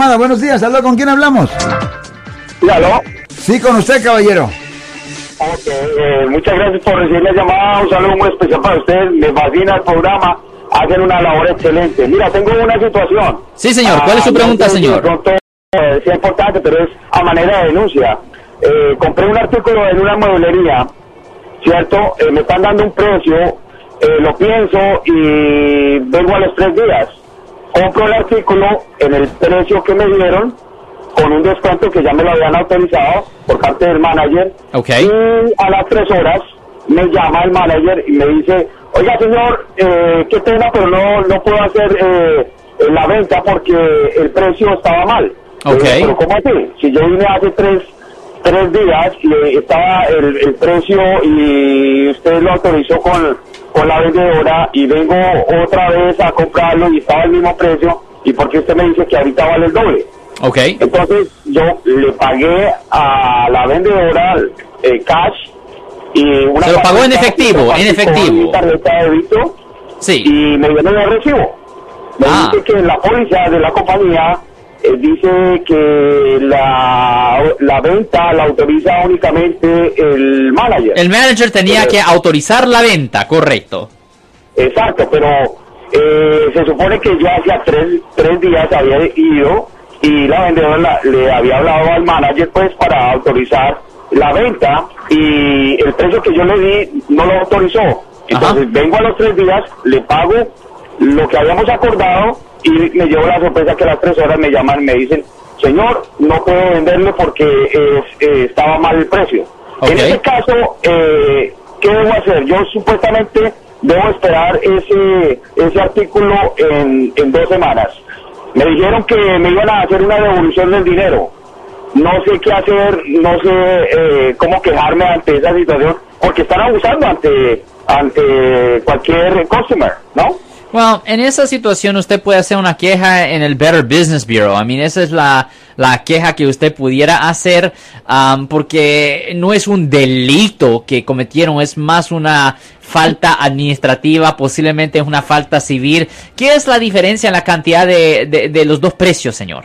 Buenos días, ¿aló? ¿Con quién hablamos? Sí, aló. Sí, con usted, caballero. Ok, eh, muchas gracias por recibir la llamada. Un saludo muy especial para usted. Me fascina el programa. Hacen una labor excelente. Mira, tengo una situación. Sí, señor. ¿Cuál es su Ah, pregunta, señor? pronto, eh, sea importante, pero es a manera de denuncia. Eh, compré un artículo en una mueblería, ¿cierto? Eh, me están dando un precio, eh, lo pienso y vengo a los tres días. Compro el artículo en el precio que me dieron, con un descuento que ya me lo habían autorizado por parte del manager. Y a las tres horas me llama el manager y me dice, oiga señor, eh, qué pena, pero no, no puedo hacer eh, la venta porque el precio estaba mal. Ok. Eh, pero ¿cómo así? Si yo vine hace tres, tres días estaba el, el precio y usted lo autorizó con, con la vendedora y vengo otra vez a comprarlo y estaba el mismo precio y porque usted me dice que ahorita vale el doble. Ok. Entonces yo le pagué a la vendedora eh, cash y una Se lo pagó en efectivo, en efectivo. mi tarjeta de débito Sí. y me dieron el recibo. Me Ah. dice que la póliza de la compañía eh, dice que la, la venta la autoriza únicamente el manager. El manager tenía Pero- que autorizar la venta, correcto. Exacto, pero eh, se supone que yo hacía tres, tres días había ido y la vendedora la- le había hablado al manager pues para autorizar la venta y el precio que yo le di no lo autorizó. Entonces Ajá. vengo a los tres días, le pago lo que habíamos acordado y me llevo la sorpresa que a las tres horas me llaman y me dicen, señor, no puedo venderle porque eh, eh, estaba mal el precio. En ese caso, eh, ¿qué debo hacer? Yo supuestamente debo esperar ese, ese artículo en, en dos semanas. Me dijeron que me iban a hacer una devolución del dinero. No sé qué hacer, no sé eh, cómo quejarme ante esa situación, porque están abusando ante, ante cualquier customer, ¿no? Bueno, en esa situación usted puede hacer una queja en el Better Business Bureau. I mean, esa es la, la queja que usted pudiera hacer um, porque no es un delito que cometieron, es más una falta administrativa, posiblemente es una falta civil. ¿Qué es la diferencia en la cantidad de, de, de los dos precios, señor?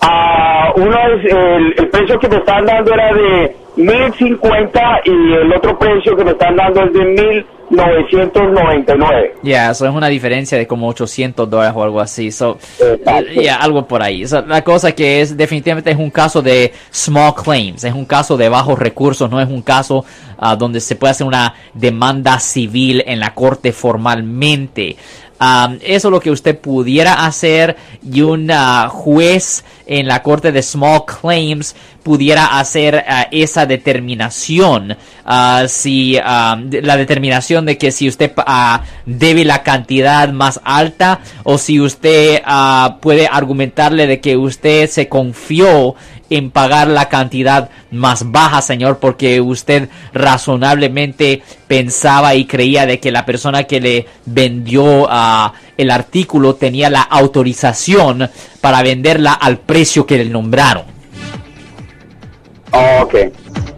Ah, uno es, el, el precio que me están dando era de 1050 y el otro precio que me están dando es de 1999. Ya, eso es una diferencia de como 800 dólares o algo así. So, ya, algo por ahí. So, la cosa que es, definitivamente es un caso de small claims, es un caso de bajos recursos, no es un caso ah, donde se puede hacer una demanda civil en la corte formalmente. Eso es lo que usted pudiera hacer y un ah, juez en la corte de small claims pudiera hacer ah, esa determinación. Ah, si la determinación de que si usted debe la cantidad más alta o si usted puede argumentarle de que usted se confió en pagar la cantidad más baja, señor, porque usted razonablemente pensaba y creía de que la persona que le vendió ah, el artículo tenía la autorización para venderla al precio que le nombraron. Ok.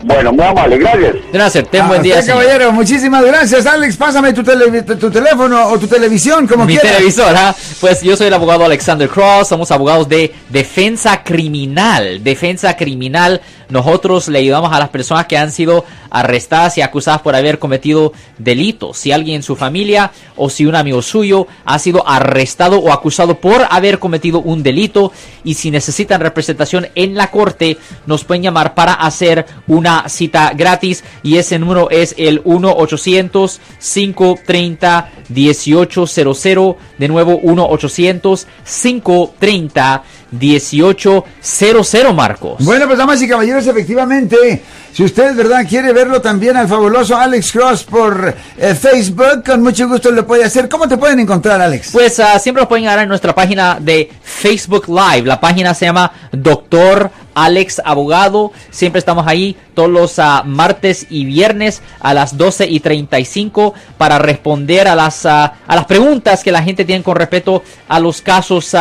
Bueno, muy amable, gracias. Gracias, ten buen día, usted, caballero, muchísimas gracias. Alex, pásame tu, tele- tu- teléfono o tu televisión, como Mi quieras. televisora, pues yo soy el abogado Alexander Cross, somos abogados de defensa criminal, defensa criminal. Nosotros le ayudamos a las personas que han sido arrestadas y acusadas por haber cometido delitos. Si alguien en su familia o si un amigo suyo ha sido arrestado o acusado por haber cometido un delito y si necesitan representación en la corte, nos pueden llamar para hacer una cita gratis y ese número es el 1-800-530-1800. De nuevo, 1-800-530-1800, Marcos. Bueno, pues damas y caballeros, efectivamente, si usted, ¿verdad?, quiere verlo también al fabuloso Alex Cross por eh, Facebook, con mucho gusto lo puede hacer. ¿Cómo te pueden encontrar, Alex? Pues ah, siempre nos pueden agarrar en nuestra página de Facebook Live. La página se llama Doctor Alex Abogado. Siempre estamos ahí todos los ah, martes y viernes a las 12 y 35 para responder a las, ah, a las preguntas que la gente tiene con respecto a los casos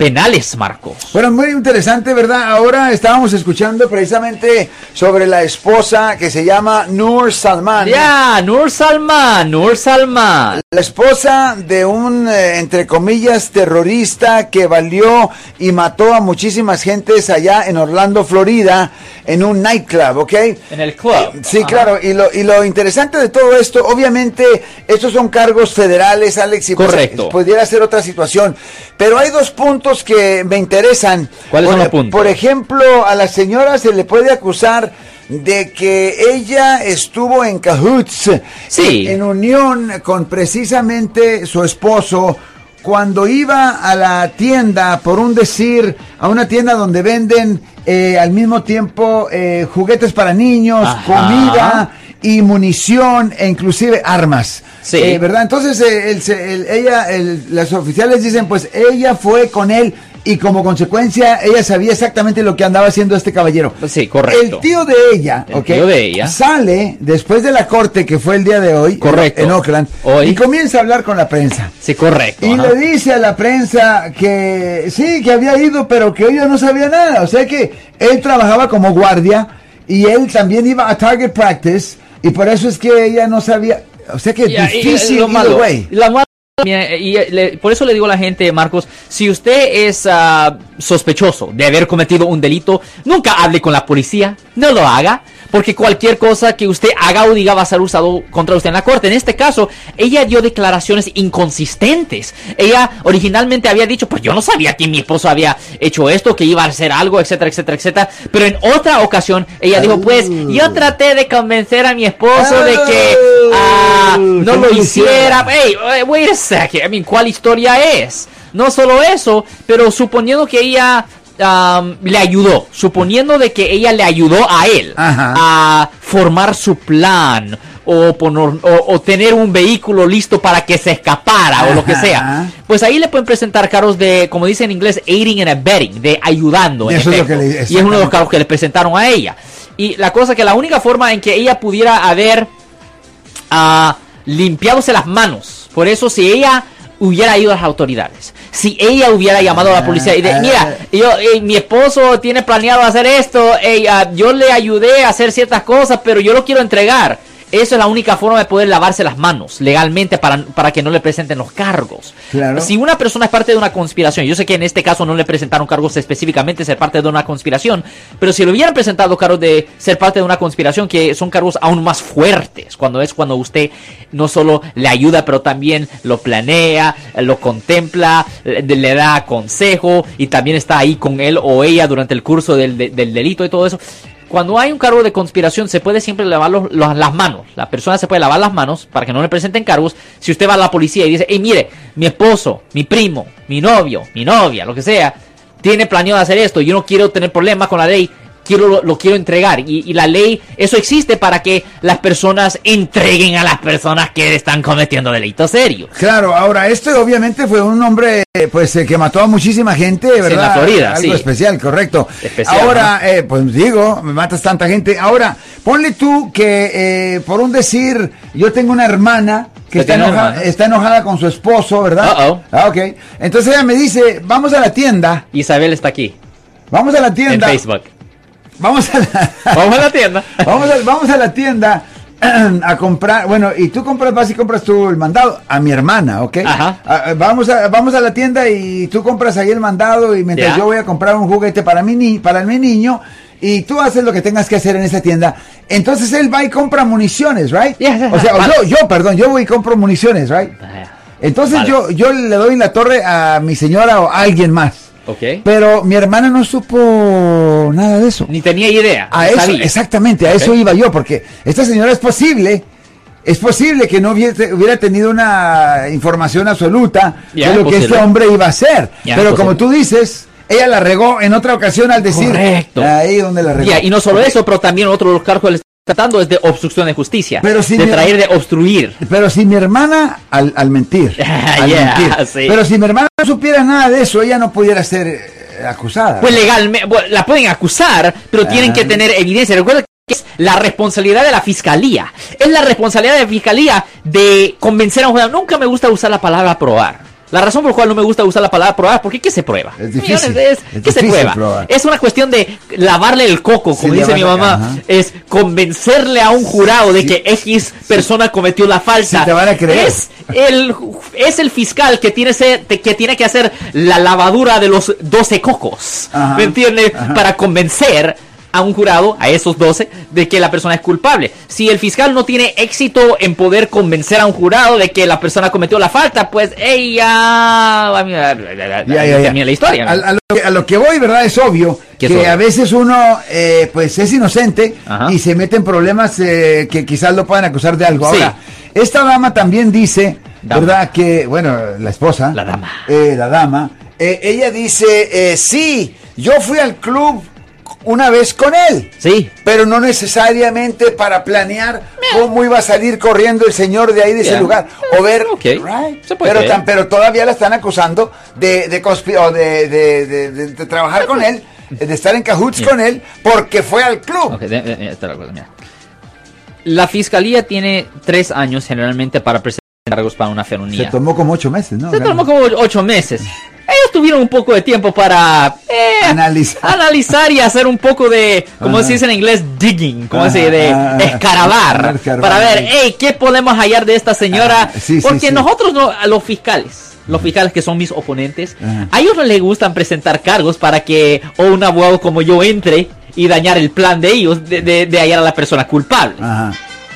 penales, Marcos. Bueno, muy interesante, ¿verdad? Ahora estábamos escuchando precisamente sobre la esposa que se llama Nur Salman. Ya, Nur Salman, Nur Salman. La esposa de un, eh, entre comillas, terrorista que valió y mató a muchísimas gentes allá en Orlando, Florida, en un nightclub, ¿ok? En el club. Sí, Ajá. claro. Y lo, y lo interesante de todo esto, obviamente, estos son cargos federales, Alex, y pues, Correcto. pudiera ser otra situación. Pero hay dos puntos que me interesan. ¿Cuáles por, son los puntos? Por ejemplo, a la señora se le puede acusar de que ella estuvo en cahoots, Sí. en, en unión con precisamente su esposo, cuando iba a la tienda, por un decir, a una tienda donde venden eh, al mismo tiempo eh, juguetes para niños, Ajá. comida y munición e inclusive armas. Sí. Eh, ¿Verdad? Entonces eh, el- el- ella, el- las oficiales dicen, pues ella fue con él y como consecuencia ella sabía exactamente lo que andaba haciendo este caballero. Sí, correcto. El tío de ella, El tío de ella. sale después de la corte que fue el día de hoy, Correcto. en Oakland, Hoy. y comienza a hablar con la prensa. Sí, correcto. Y ajá. le dice a la prensa que sí, que había ido, pero que ella no sabía nada. O sea que él trabajaba como guardia y él también iba a Target Practice y por eso es que ella no sabía. O sea que Y- y- difícil lo malo. Y eh, le- por eso le digo a la gente, Marcos, si usted es ah, sospechoso de haber cometido un delito, nunca hable con la policía, no lo haga, porque cualquier cosa que usted haga o diga va a ser usado contra usted en la corte. En este caso, ella dio declaraciones inconsistentes. Ella originalmente había dicho, pues yo no sabía que mi esposo había hecho esto, que iba a hacer algo, etcétera, etcétera, etcétera. Pero en otra ocasión, ella dijo, pues yo traté de convencer a mi esposo de que ah, no lo hiciera. Hey, wait a second. I mean, ¿cuál historia es? No solo eso, pero suponiendo que ella um, le ayudó, suponiendo de que ella le ayudó a él Ajá. a formar su plan o, poner- o, o tener un vehículo listo para que se escapara o lo que sea, pues ahí le pueden presentar cargos de, como dice en inglés, aiding and abetting, de ayudando. en Eso es le- y es uno de los cargos que le presentaron a ella. Y la cosa que la única forma en que ella pudiera haber limpiándose las manos. Por eso si ella hubiera ido a las autoridades, si ella hubiera llamado a la policía y de, Ah, mira, yo, eh, mi esposo tiene planeado hacer esto, eh, ah, yo le ayudé a hacer ciertas cosas, pero yo lo quiero entregar. Eso es la única forma de poder lavarse las manos legalmente para, para que no le presenten los cargos. Claro. Si una persona es parte de una conspiración, yo sé que en este caso no le presentaron cargos específicamente ser parte de una conspiración, pero si le hubieran presentado cargos de ser parte de una conspiración, que son cargos aún más fuertes, cuando es cuando usted no solo le ayuda, pero también lo planea, lo contempla, le, da consejo y también está ahí con él o ella durante el curso del, de- del delito y todo eso. Cuando hay un cargo de conspiración, se puede siempre lavar los- las manos. La persona se puede lavar las manos para que no le presenten cargos. Si usted va a la policía y dice, hey, mire, mi esposo, mi primo, mi novio, mi novia, lo que sea, tiene planeado hacer esto, yo no quiero tener problemas con la ley, quiero lo, lo quiero entregar. Y, y la ley, eso existe para que las personas entreguen a las personas que están cometiendo delitos serios. Claro, ahora este obviamente fue un hombre pues eh, que mató a muchísima gente, ¿verdad? en la Florida, Algo sí. especial, correcto. Especial, ahora, eh, pues digo, me matas tanta gente. Ahora, ponle tú que eh, por un decir, yo tengo una hermana que ¿Usted está hermana? está enojada con su esposo, ¿verdad? Uh-oh. Ah, ok. Entonces ella me dice, vamos a la tienda, Isabel está aquí, vamos a la en tienda, Facebook. Vamos a la, Vamos a la tienda. Vamos a, vamos a la tienda a comprar, bueno, y tú compras, vas y compras tú el mandado a mi hermana, ¿ok? Ajá. Ah, vamos, a, vamos a la tienda y tú compras ahí el mandado y mientras yo voy a comprar un juguete para mi, ni, para mi niño y tú haces lo que tengas que hacer en esa tienda. Entonces él va y compra municiones, ¿right? O sea, o vale. yo, yo, perdón, yo voy y compro municiones, ¿right? Entonces Vale. yo, yo le doy la torre a mi señora o a alguien más. Pero mi hermana no supo nada de eso. Ni tenía idea. A eso, sabía. exactamente, a eso iba yo, porque esta señora es posible, es posible que no hubiera tenido una información absoluta de lo que este hombre iba a hacer. Pero como tú dices, ella la regó en otra ocasión al decir, Correcto. ahí donde la regó. Y no solo eso, pero también otro de los cargos tratando es de obstrucción de justicia. Pero si de mi- traer de obstruir. Pero si mi hermana, al, al mentir, al Yeah, mentir, sí. pero si mi hermana no supiera nada de eso, ella no pudiera ser eh, acusada. Pues legalmente, bueno, la pueden acusar, pero tienen Ah. que tener evidencia. Recuerda que es la responsabilidad de la fiscalía. Es la responsabilidad de la fiscalía de convencer a un juez. Nunca me gusta usar la palabra probar. La razón por la cual no me gusta usar la palabra probar, porque ¿qué se prueba? Es difícil, Es, es ¿Qué se prueba? probar. Es una cuestión de lavarle el coco, como Sí, dice mi mamá. ajá. Es convencerle a un jurado de Sí. que X persona cometió la falta. Te van a creer. Es el, es el fiscal que tiene, ese- que tiene que hacer la lavadura de los 12 cocos. Ajá, ¿Me entiendes? Para convencer a un jurado, a esos 12, de que la persona es culpable. Si el fiscal no tiene éxito en poder convencer a un jurado de que la persona cometió la falta, pues ella... Ya, ya. Termina la historia. A, a lo que, a lo que voy, ¿verdad? Es obvio ¿Qué que obvio? a veces uno, eh, pues, es inocente Ajá. y se mete en problemas eh, que quizás lo puedan acusar de algo. Sí. Ahora, esta dama también dice, Dama. ¿verdad? Que, bueno, la esposa. La dama. eh, la dama. eh, ella dice, sí, yo fui al club una vez con él. Sí. Pero no necesariamente para planear cómo iba a salir corriendo el señor de ahí de ese lugar. O ver, Ok. right. Se puede pero, tan- pero todavía la están acusando de, de, conspi- o de, de- de- de- de trabajar con él, de estar en cahoots Yeah. con él, porque fue al club. La cosa, mira. La fiscalía tiene tres años generalmente para presentar cargos para una Se felonía. tomó como ocho meses, ¿no? Se tomó como ocho meses. Ellos tuvieron un poco de tiempo para eh, Analizar. analizar y hacer un poco de, como Ajá. se dice en inglés, digging, como Ajá, se de escarabar, para ver, hey, ¿qué podemos hallar de esta señora? Ah, sí, Porque sí. nosotros, no, a los fiscales, los fiscales que son mis oponentes, Ajá. a ellos no les gustan presentar cargos para que o un abogado como yo entre y dañar el plan de ellos de, de- de hallar a la persona culpable.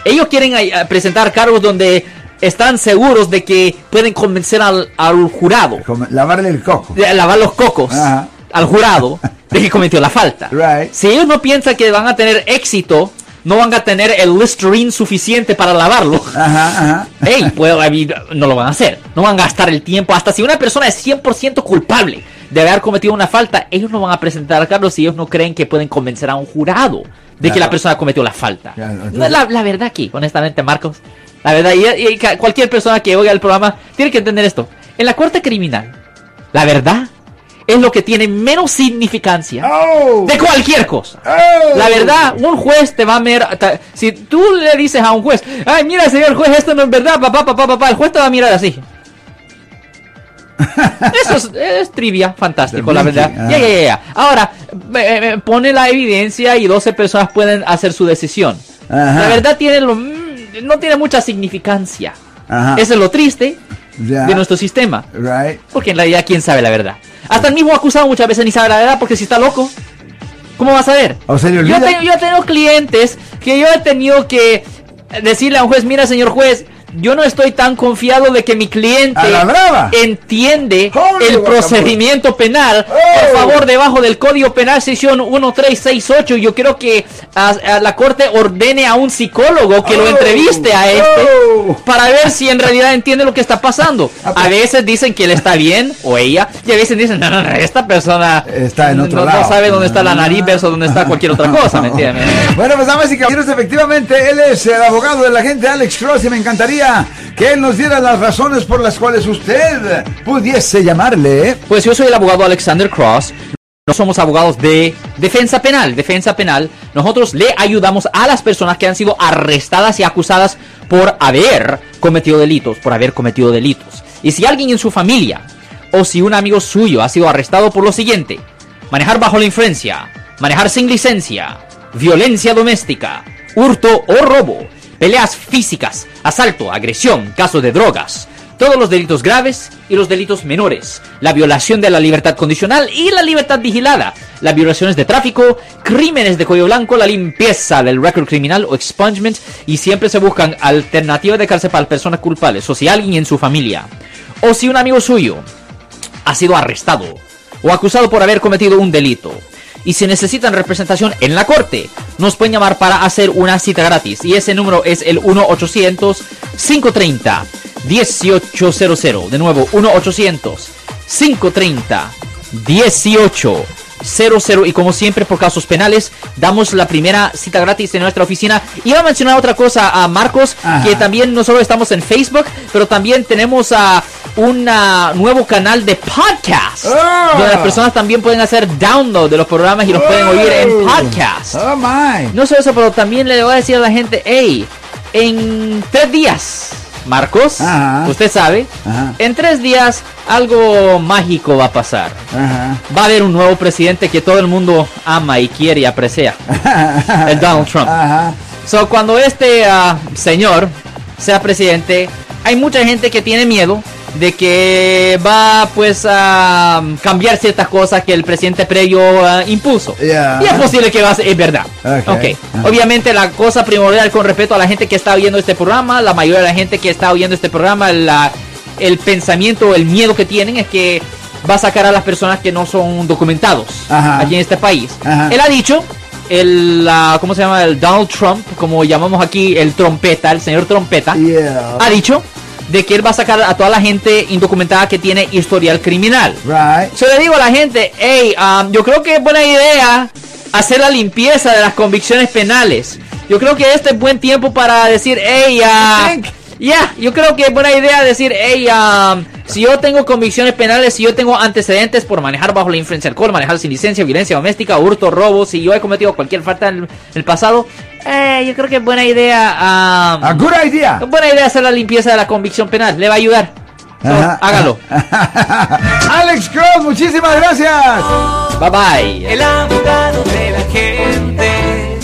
Ellos quieren eh, presentar cargos donde están seguros de que pueden convencer al, al jurado lavarle el coco. de lavar los cocos Ajá. al jurado de que cometió la falta. Right. Si ellos no piensan que van a tener éxito, no van a tener el Listerine suficiente para lavarlo. Ajá, ajá. Ey, pues, a no lo van a hacer. No van a gastar el tiempo. Hasta si una persona es 100% culpable de haber cometido una falta, ellos no van a presentar cargos si ellos no creen que pueden convencer a un jurado de que la persona cometió la falta. Claro, la, la verdad aquí, honestamente, Marcos, la verdad, y, y cualquier persona que oiga el programa tiene que entender esto. En la corte criminal, la verdad es lo que tiene menos significancia Oh. de cualquier cosa. Oh. La verdad, un juez te va a mirar. Si tú le dices a un juez, ay, mira, señor juez, esto no es verdad, papá, papá, papá, el juez te va a mirar así. Eso es, es trivia, fantástico, la verdad. ah. Ya, ya, ya. Ahora, eh, pone la evidencia y 12 personas pueden hacer su decisión. Ajá. La verdad tiene lo, mm, no tiene mucha significancia. Ajá. Eso es lo triste de nuestro sistema. Right. Porque en realidad, ¿quién sabe la verdad? Hasta el mismo acusado muchas veces ni sabe la verdad porque si está loco, ¿cómo va a? O le Yo, tengo, yo tengo clientes que yo he tenido que decirle a un juez, mira señor juez, yo no estoy tan confiado de que mi cliente entiende Holy el procedimiento penal. Por Oh. favor, debajo del Código Penal, sección 1368, yo quiero que a, a la corte ordene a un psicólogo que lo Oh. entreviste a este Oh. para ver si en realidad entiende lo que está pasando. Ah, A pues. veces dicen que él está bien o ella, y a veces dicen, no, no, no, esta persona Está en otro no, sabe dónde está la nariz versus dónde está cualquier otra cosa, ¿me entiendes? Bueno, pues damas y caballeros, efectivamente, él es el abogado de la gente Alex Cross y me encantaría que nos diera las razones por las cuales usted pudiese llamarle. Pues yo soy el abogado Alexander Cross. No somos abogados de defensa penal. Defensa penal. Nosotros le ayudamos a las personas que han sido arrestadas y acusadas por haber cometido delitos, por haber cometido delitos. Y si alguien en su familia o si un amigo suyo ha sido arrestado por lo siguiente: manejar bajo la influencia, manejar sin licencia, violencia doméstica, hurto o robo, peleas físicas, asalto, agresión, casos de drogas, todos los delitos graves y los delitos menores, la violación de la libertad condicional y la libertad vigilada, las violaciones de tráfico, crímenes de cuello blanco, la limpieza del récord criminal o expungement. Y siempre se buscan alternativas de cárcel para personas culpables o si alguien en su familia o si un amigo suyo ha sido arrestado o acusado por haber cometido un delito. Y si necesitan representación en la corte, nos pueden llamar para hacer una cita gratis. Y ese número es el 1-800-530-1800. De nuevo, 1-800-530-1800. Y como siempre, por casos penales, damos la primera cita gratis en nuestra oficina. Iba a mencionar otra cosa a Marcos, Ajá. que también no solo estamos en Facebook, pero también tenemos a un ah, nuevo canal de podcast. Ah. Donde las personas también pueden hacer download de los programas y los pueden oír en Oh. podcast. Oh my. No solo eso, pero también le voy a decir a la gente, hey, en tres días Marcos, Ajá. usted sabe, Ajá. en tres días algo mágico va a pasar. Ajá. Va a haber un nuevo presidente que todo el mundo ama y quiere y aprecia. El Donald Trump. So, cuando este ah, señor sea presidente, hay mucha gente que tiene miedo de que va pues a cambiar ciertas cosas que el presidente previo ah, impuso. Yeah. Y es posible que va a ser, es verdad. Ok. Ok. Ajá. Obviamente la cosa primordial con respecto a la gente que está oyendo este programa, la mayoría de la gente que está oyendo este programa, la- el pensamiento, el miedo que tienen es que va a sacar a las personas que no son documentados Ajá. aquí en este país. Ajá. Él ha dicho, el, ah, ¿cómo se llama? El Donald Trump, como llamamos aquí el trompeta, el señor trompeta, Yeah. ha dicho de que él va a sacar a toda la gente indocumentada que tiene historial criminal. Right. Yo le digo a la gente, hey, um, yo creo que es buena idea hacer la limpieza de las convicciones penales. Yo creo que este es buen tiempo para decir, hey, think? ya, yo creo que es buena idea decir, hey, um, si yo tengo convicciones penales, si yo tengo antecedentes por manejar bajo la influencia del alcohol, manejar sin licencia, violencia doméstica, hurto, robo, si yo he cometido cualquier falta en el, pasado, eh, yo creo que es buena idea, um, A good idea. buena idea hacer la limpieza de la convicción penal, le va a ayudar. So, Ajá. hágalo. Alex Cross, muchísimas gracias. Bye bye. El abogado de la gente.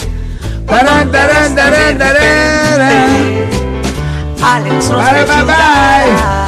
Tarán, tarán, tarán, tarán. Alex Para, pa, pa.